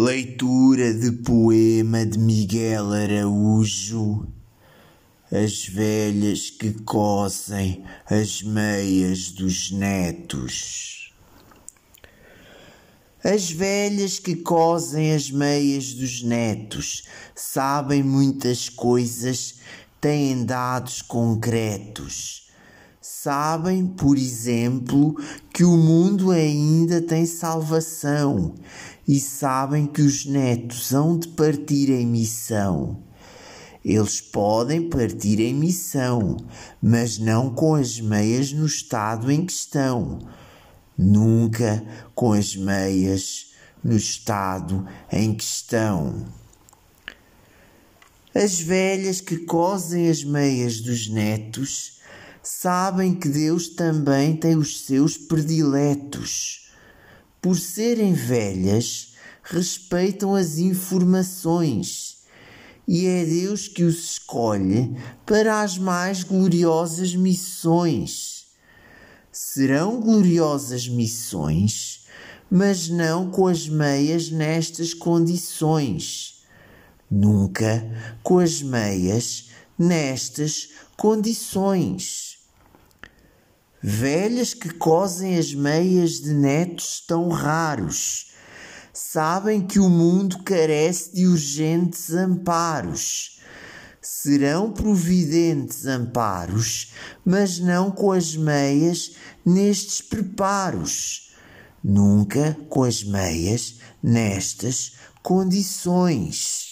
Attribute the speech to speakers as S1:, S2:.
S1: Leitura de poema de Miguel Araújo. As velhas que cosem as meias dos netos. As velhas que cosem as meias dos netos sabem muitas coisas, têm dados concretos. Sabem, por exemplo, que o mundo ainda tem salvação e sabem que os netos hão de partir em missão. Eles podem partir em missão, mas não com as meias no estado em que estão. Nunca com as meias no estado em que estão. As velhas que cosem as meias dos netos sabem que Deus também tem os seus prediletos por serem velhas, respeitam as informações e é Deus que os escolhe para as mais gloriosas missões. Serão gloriosas missões, mas não com as meias nestas condições. Nunca com as meias nestas condições. Velhas que cosem as meias de netos tão raros, sabem que o mundo carece de urgentes amparos. Serão providentes amparos, mas não com as meias nestes preparos. Nunca com as meias nestas condições.